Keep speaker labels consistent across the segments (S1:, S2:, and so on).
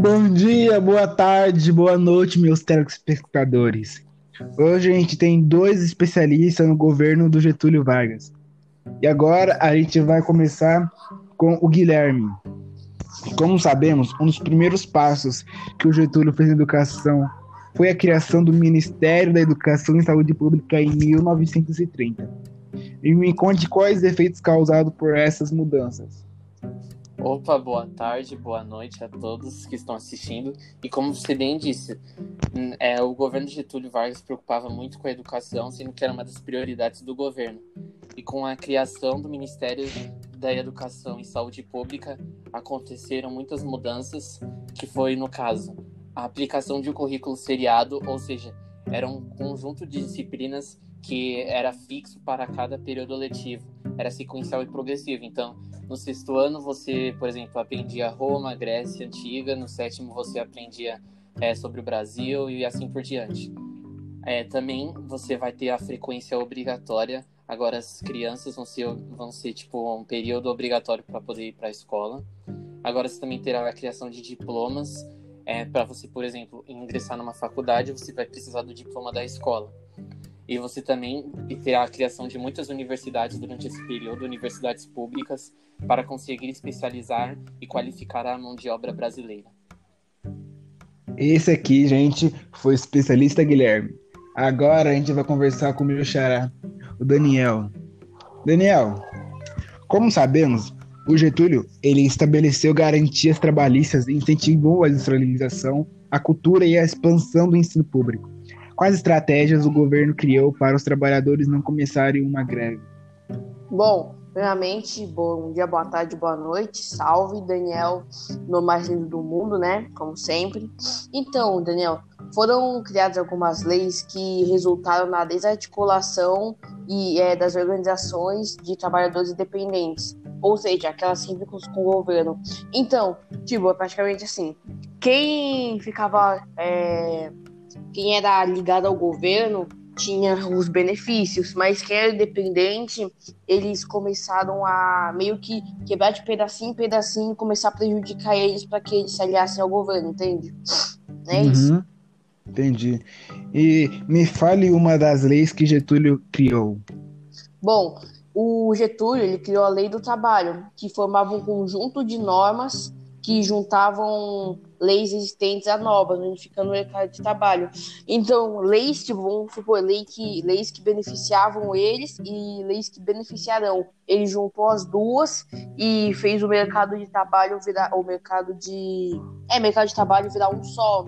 S1: Bom dia, boa tarde, boa noite, meus telespectadores. Hoje a gente tem dois especialistas no governo do Getúlio Vargas. E agora a gente vai começar com o Guilherme. Como sabemos, um dos primeiros passos que o Getúlio fez na educação foi a criação do Ministério da Educação e Saúde Pública em 1930. E me conte quais efeitos causados por essas mudanças.
S2: Opa, boa tarde, boa noite a todos que estão assistindo. E como você bem disse, é, o governo de Getúlio Vargas preocupava muito com a educação, sendo que era uma das prioridades do governo. E com a criação do Ministério da Educação e Saúde Pública, aconteceram muitas mudanças, que foi, no caso, a aplicação de um currículo seriado, ou seja, era um conjunto de disciplinas que era fixo para cada período letivo, era sequencial e progressivo. Então, no sexto ano, você, por exemplo, aprendia Roma, Grécia Antiga. No sétimo, você aprendia é, sobre o Brasil e assim por diante. É, também você vai ter a frequência obrigatória. Agora, as crianças vão ser, vão ser tipo um período obrigatório para poder ir para a escola. Agora, você também terá a criação de diplomas. É, para você, por exemplo, ingressar numa faculdade, você vai precisar do diploma da escola. E você também terá a criação de muitas universidades durante esse período, universidades públicas, para conseguir especializar e qualificar a mão de obra brasileira.
S1: Esse aqui, gente, foi o especialista Guilherme. Agora a gente vai conversar com o meu xará, o Daniel. Daniel, como sabemos, o Getúlio ele estabeleceu garantias trabalhistas e incentivou a industrialização, a cultura e a expansão do ensino público. Quais estratégias o governo criou para os trabalhadores não começarem uma greve?
S3: Bom, primeiramente, bom dia, boa tarde, boa noite. Salve, Daniel, no mais lindo do mundo, né? Como sempre. Então, Daniel, foram criadas algumas leis que resultaram na desarticulação e é, das organizações de trabalhadores independentes, ou seja, aquelas com, com o governo. Então, tipo, é praticamente assim, quem ficava é, quem era ligado ao governo tinha os benefícios, mas quem era independente, eles começaram a meio que quebrar de pedacinho em pedacinho e começar a prejudicar eles para que eles se aliassem ao governo, entende? É uhum. isso.
S1: Entendi. E me fale uma das leis que Getúlio criou.
S3: Bom, o Getúlio ele criou a Lei do Trabalho, que formava um conjunto de normas que juntavam leis existentes a novas, unificando o mercado de trabalho. Então, leis, tipo, vamos supor, lei que, leis que beneficiavam eles e leis que beneficiarão. Ele juntou as duas e fez o mercado de trabalho virar o mercado de. É, mercado de trabalho virar um só.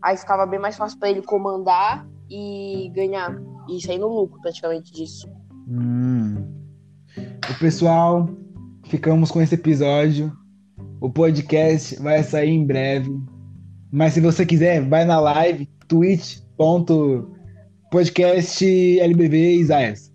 S3: Aí ficava bem mais fácil para ele comandar e ganhar. E sair no lucro praticamente disso.
S1: Hum. O pessoal, ficamos com esse episódio. O podcast vai sair em breve. Mas se você quiser, vai na live twitch.podcast LBV Isaias.